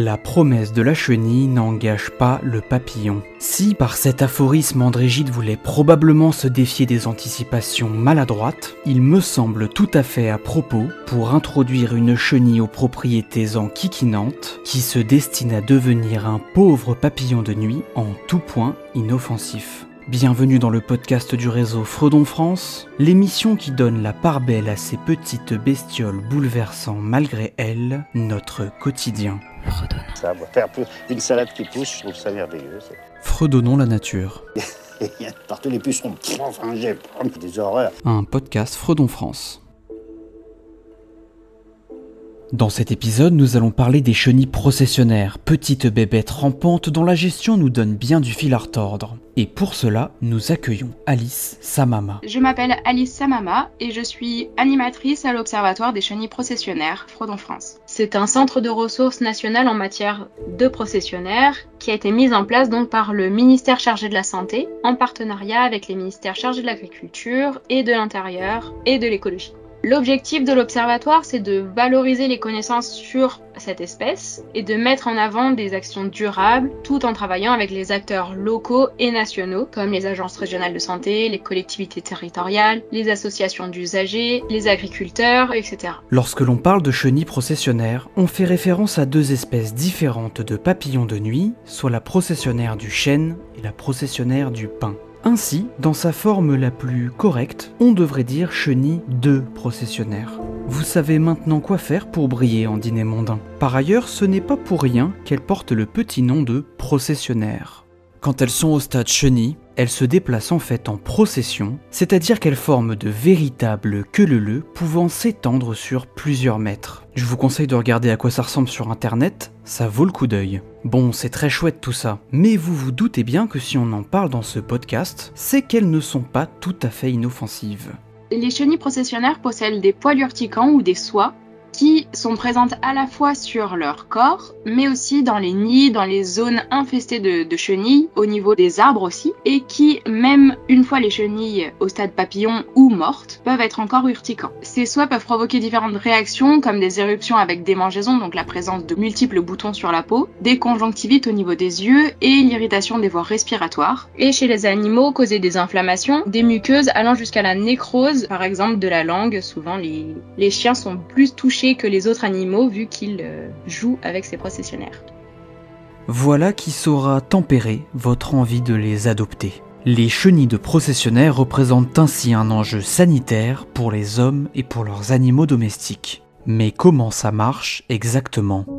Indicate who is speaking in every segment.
Speaker 1: La promesse de la chenille n'engage pas le papillon. Si par cet aphorisme André voulait probablement se défier des anticipations maladroites, il me semble tout à fait à propos pour introduire une chenille aux propriétés enquiquinantes qui se destine à devenir un pauvre papillon de nuit en tout point inoffensif. Bienvenue dans le podcast du réseau Fredon France, l'émission qui donne la part belle à ces petites bestioles bouleversant malgré elles notre quotidien.
Speaker 2: Ça, moi, faire plus- une salade qui pousse, je trouve ça merveilleux.
Speaker 1: Fredonnons la nature,
Speaker 2: Il y a partout les pucerons, enfin, j'ai des horreurs.
Speaker 1: un podcast Fredon France. Dans cet épisode, nous allons parler des chenilles processionnaires, petites bébêtes rampantes dont la gestion nous donne bien du fil à retordre. Et pour cela, nous accueillons Alice, sa maman.
Speaker 3: Je m'appelle Alice Samama et je suis animatrice à l'Observatoire des chenilles processionnaires Fredon France. C'est un centre de ressources national en matière de processionnaires qui a été mis en place donc par le ministère chargé de la Santé en partenariat avec les ministères chargés de l'Agriculture et de l'Intérieur et de l'Écologie. L'objectif de l'observatoire, c'est de valoriser les connaissances sur cette espèce et de mettre en avant des actions durables tout en travaillant avec les acteurs locaux et nationaux comme les agences régionales de santé, les collectivités territoriales, les associations d'usagers, les agriculteurs, etc.
Speaker 1: Lorsque l'on parle de chenilles processionnaires, on fait référence à deux espèces différentes de papillons de nuit, soit la processionnaire du chêne et la processionnaire du pin. Ainsi, dans sa forme la plus correcte, on devrait dire chenille de processionnaire. Vous savez maintenant quoi faire pour briller en dîner mondain. Par ailleurs, ce n'est pas pour rien qu'elles portent le petit nom de processionnaire. Quand elles sont au stade chenille, elles se déplacent en fait en procession, c'est-à-dire qu'elles forment de véritables queue-leu pouvant s'étendre sur plusieurs mètres. Je vous conseille de regarder à quoi ça ressemble sur internet, ça vaut le coup d'œil. Bon, c'est très chouette tout ça, mais vous vous doutez bien que si on en parle dans ce podcast, c'est qu'elles ne sont pas tout à fait inoffensives.
Speaker 3: Les chenilles processionnaires possèdent des poils urticants ou des soies qui sont présentes à la fois sur leur corps, mais aussi dans les nids, dans les zones infestées de, chenilles, au niveau des arbres aussi, et qui, même une fois les chenilles au stade papillon ou mortes, peuvent être encore urticants. Ces soies peuvent provoquer différentes réactions, comme des éruptions avec démangeaisons, donc la présence de multiples boutons sur la peau, des conjonctivites au niveau des yeux et l'irritation des voies respiratoires. Et chez les animaux, causer des inflammations, des muqueuses allant jusqu'à la nécrose, par exemple de la langue. Souvent, les chiens sont plus touchés que les autres animaux vu qu'ils euh, jouent avec ces processionnaires.
Speaker 1: Voilà qui saura tempérer votre envie de les adopter. Les chenilles de processionnaires représentent ainsi un enjeu sanitaire pour les hommes et pour leurs animaux domestiques. Mais comment ça marche exactement?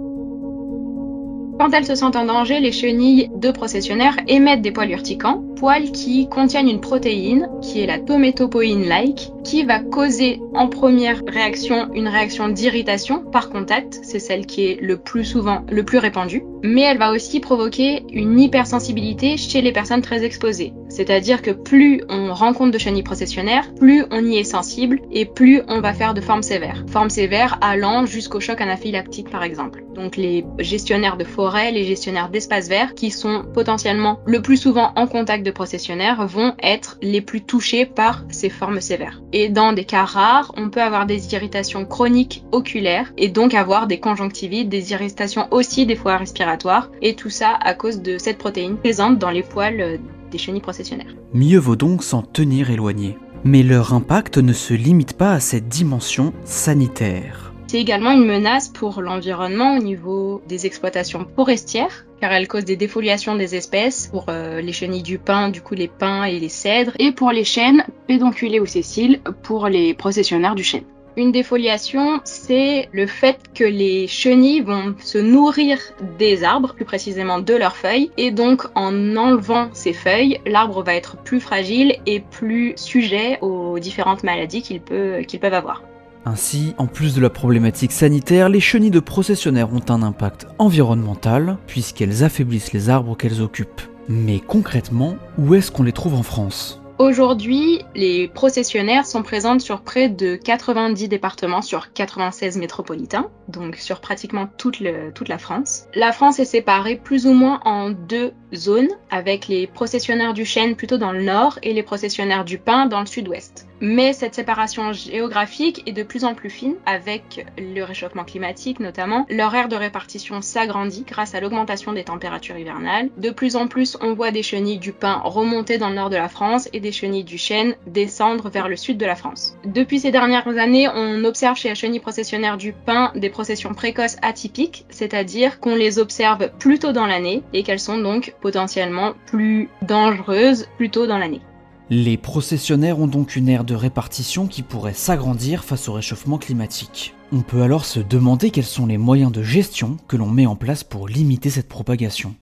Speaker 3: Quand elles se sentent en danger, les chenilles de processionnaires émettent des poils urticants, poils qui contiennent une protéine qui est la tométopoïne-like, qui va causer en première réaction une réaction d'irritation par contact, c'est celle qui est le plus souvent le plus répandue, mais elle va aussi provoquer une hypersensibilité chez les personnes très exposées. C'est-à-dire que plus on rencontre de chenilles processionnaires, plus on y est sensible et plus on va faire de formes sévères. Formes sévères allant jusqu'au choc anaphylactique par exemple. Donc les gestionnaires de forêt, les gestionnaires d'espaces verts qui sont potentiellement le plus souvent en contact de processionnaires vont être les plus touchés par ces formes sévères. Et dans des cas rares, on peut avoir des irritations chroniques oculaires et donc avoir des conjonctivites, des irritations aussi des voies respiratoires et tout ça à cause de cette protéine présente dans les poils des chenilles processionnaires.
Speaker 1: Mieux vaut donc s'en tenir éloigné. Mais leur impact ne se limite pas à cette dimension sanitaire.
Speaker 3: C'est également une menace pour l'environnement au niveau des exploitations forestières, car elle cause des défoliations des espèces pour euh, les chenilles du pin, du coup les pins et les cèdres, et pour les chênes pédonculés ou sessiles pour les processionnaires du chêne. Une défoliation, c'est le fait que les chenilles vont se nourrir des arbres, plus précisément de leurs feuilles, et donc en enlevant ces feuilles, l'arbre va être plus fragile et plus sujet aux différentes maladies qu'ils peuvent avoir.
Speaker 1: Ainsi, en plus de la problématique sanitaire, les chenilles de processionnaires ont un impact environnemental, puisqu'elles affaiblissent les arbres qu'elles occupent. Mais concrètement, où est-ce qu'on les trouve en France?
Speaker 3: Aujourd'hui, les processionnaires sont présentes sur près de 90 départements sur 96 métropolitains, donc sur pratiquement toute, la France. La France est séparée plus ou moins en deux zones, avec les processionnaires du chêne plutôt dans le nord et les processionnaires du pin dans le sud-ouest. Mais cette séparation géographique est de plus en plus fine avec le réchauffement climatique notamment. Leur aire de répartition s'agrandit grâce à l'augmentation des températures hivernales. De plus en plus, on voit des chenilles du pin remonter dans le nord de la France et des chenilles du chêne descendre vers le sud de la France. Depuis ces dernières années, on observe chez la chenille processionnaire du pin des processions précoces atypiques, c'est-à-dire qu'on les observe plus tôt dans l'année et qu'elles sont donc potentiellement plus dangereuses plus tôt dans l'année.
Speaker 1: Les processionnaires ont donc une aire de répartition qui pourrait s'agrandir face au réchauffement climatique. On peut alors se demander quels sont les moyens de gestion que l'on met en place pour limiter cette propagation.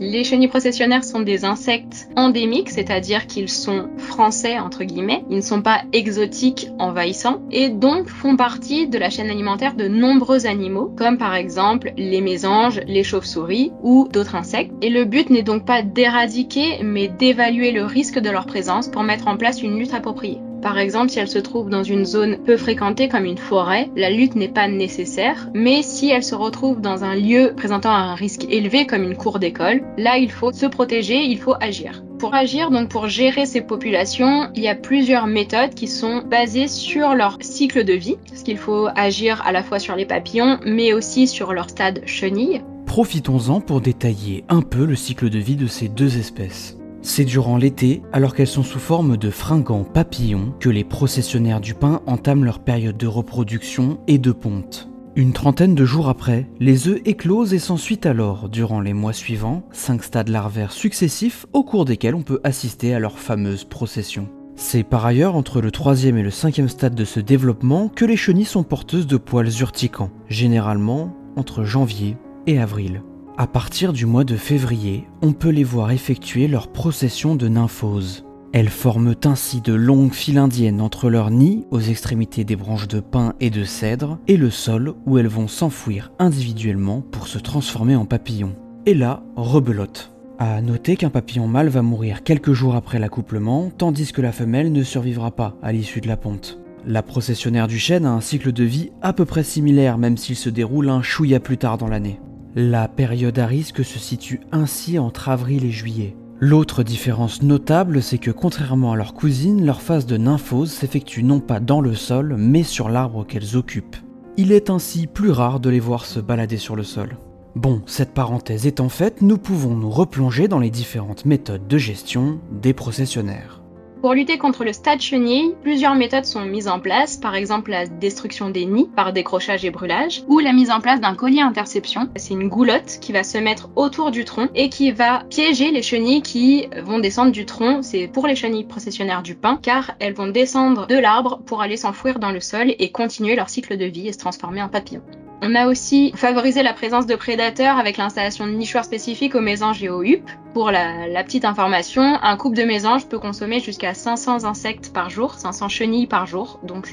Speaker 3: Les chenilles processionnaires sont des insectes endémiques, c'est-à-dire qu'ils sont français entre guillemets, ils ne sont pas exotiques envahissants et donc font partie de la chaîne alimentaire de nombreux animaux, comme par exemple les mésanges, les chauves-souris ou d'autres insectes. Et le but n'est donc pas d'éradiquer, mais d'évaluer le risque de leur présence pour mettre en place une lutte appropriée. Par exemple, si elle se trouve dans une zone peu fréquentée comme une forêt, la lutte n'est pas nécessaire, mais si elle se retrouve dans un lieu présentant un risque élevé comme une cour d'école, là il faut se protéger, il faut agir. Pour agir, donc pour gérer ces populations, il y a plusieurs méthodes qui sont basées sur leur cycle de vie, parce qu'il faut agir à la fois sur les papillons, mais aussi sur leur stade chenille.
Speaker 1: Profitons-en pour détailler un peu le cycle de vie de ces deux espèces. C'est durant l'été, alors qu'elles sont sous forme de fringants papillons, que les processionnaires du pain entament leur période de reproduction et de ponte. Une trentaine de jours après, les œufs éclosent et s'ensuit alors, durant les mois suivants, cinq stades larvaires successifs au cours desquels on peut assister à leur fameuse procession. C'est par ailleurs entre le troisième et le cinquième stade de ce développement que les chenilles sont porteuses de poils urticants, généralement entre janvier et avril. À partir du mois de février, on peut les voir effectuer leur procession de nymphose. Elles forment ainsi de longues files indiennes entre leurs nids aux extrémités des branches de pin et de cèdre et le sol où elles vont s'enfouir individuellement pour se transformer en papillons. Et là, rebelote. À noter qu'un papillon mâle va mourir quelques jours après l'accouplement, tandis que la femelle ne survivra pas à l'issue de la ponte. La processionnaire du chêne a un cycle de vie à peu près similaire même s'il se déroule un chouïa plus tard dans l'année. La période à risque se situe ainsi entre avril et juillet. L'autre différence notable, c'est que contrairement à leurs cousines, leur phase de nymphose s'effectue non pas dans le sol, mais sur l'arbre qu'elles occupent. Il est ainsi plus rare de les voir se balader sur le sol. Bon, cette parenthèse étant faite, nous pouvons nous replonger dans les différentes méthodes de gestion des processionnaires.
Speaker 3: Pour lutter contre le stade chenille, plusieurs méthodes sont mises en place, par exemple la destruction des nids par décrochage et brûlage, ou la mise en place d'un collier interception. C'est une goulotte qui va se mettre autour du tronc et qui va piéger les chenilles qui vont descendre du tronc. C'est pour les chenilles processionnaires du pin, car elles vont descendre de l'arbre pour aller s'enfouir dans le sol et continuer leur cycle de vie et se transformer en papillon. On a aussi favorisé la présence de prédateurs avec l'installation de nichoirs spécifiques aux mésanges et aux huppes. Pour la, petite information, un couple de mésanges peut consommer jusqu'à 500 insectes par jour, 500 chenilles par jour, donc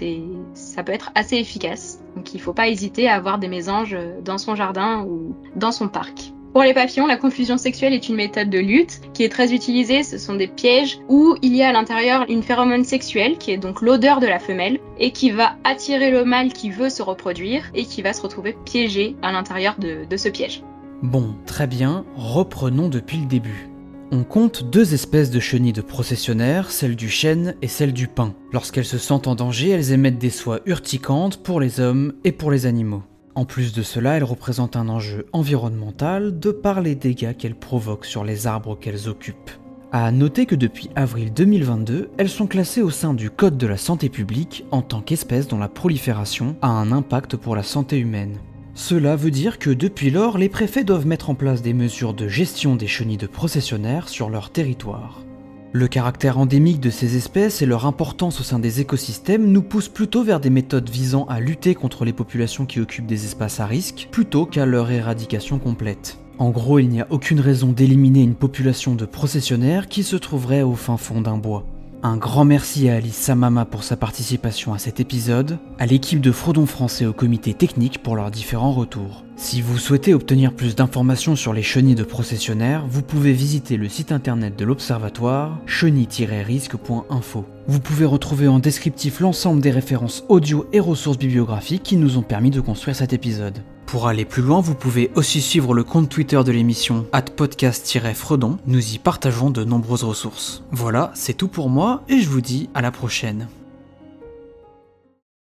Speaker 3: ça peut être assez efficace. Donc il ne faut pas hésiter à avoir des mésanges dans son jardin ou dans son parc. Pour les papillons, la confusion sexuelle est une méthode de lutte qui est très utilisée. Ce sont des pièges où il y a à l'intérieur une phéromone sexuelle qui est donc l'odeur de la femelle et qui va attirer le mâle qui veut se reproduire et qui va se retrouver piégé à l'intérieur de, ce piège.
Speaker 1: Bon, très bien, reprenons depuis le début. On compte deux espèces de chenilles de processionnaires, celle du chêne et celle du pin. Lorsqu'elles se sentent en danger, elles émettent des soies urticantes pour les hommes et pour les animaux. En plus de cela, elles représentent un enjeu environnemental de par les dégâts qu'elles provoquent sur les arbres qu'elles occupent. À noter que depuis avril 2022, elles sont classées au sein du Code de la santé publique en tant qu'espèces dont la prolifération a un impact pour la santé humaine. Cela veut dire que depuis lors, les préfets doivent mettre en place des mesures de gestion des chenilles de processionnaires sur leur territoire. Le caractère endémique de ces espèces et leur importance au sein des écosystèmes nous poussent plutôt vers des méthodes visant à lutter contre les populations qui occupent des espaces à risque, plutôt qu'à leur éradication complète. En gros, il n'y a aucune raison d'éliminer une population de processionnaires qui se trouverait au fin fond d'un bois. Un grand merci à Alice Samama pour sa participation à cet épisode, à l'équipe de Frodon Français au comité technique pour leurs différents retours. Si vous souhaitez obtenir plus d'informations sur les chenilles de processionnaires, vous pouvez visiter le site internet de l'Observatoire, chenilles-risque.info. Vous pouvez retrouver en descriptif l'ensemble des références audio et ressources bibliographiques qui nous ont permis de construire cet épisode. Pour aller plus loin, vous pouvez aussi suivre le compte Twitter de l'émission podcast-fredon. Nous y partageons de nombreuses ressources. Voilà, c'est tout pour moi et je vous dis à la prochaine.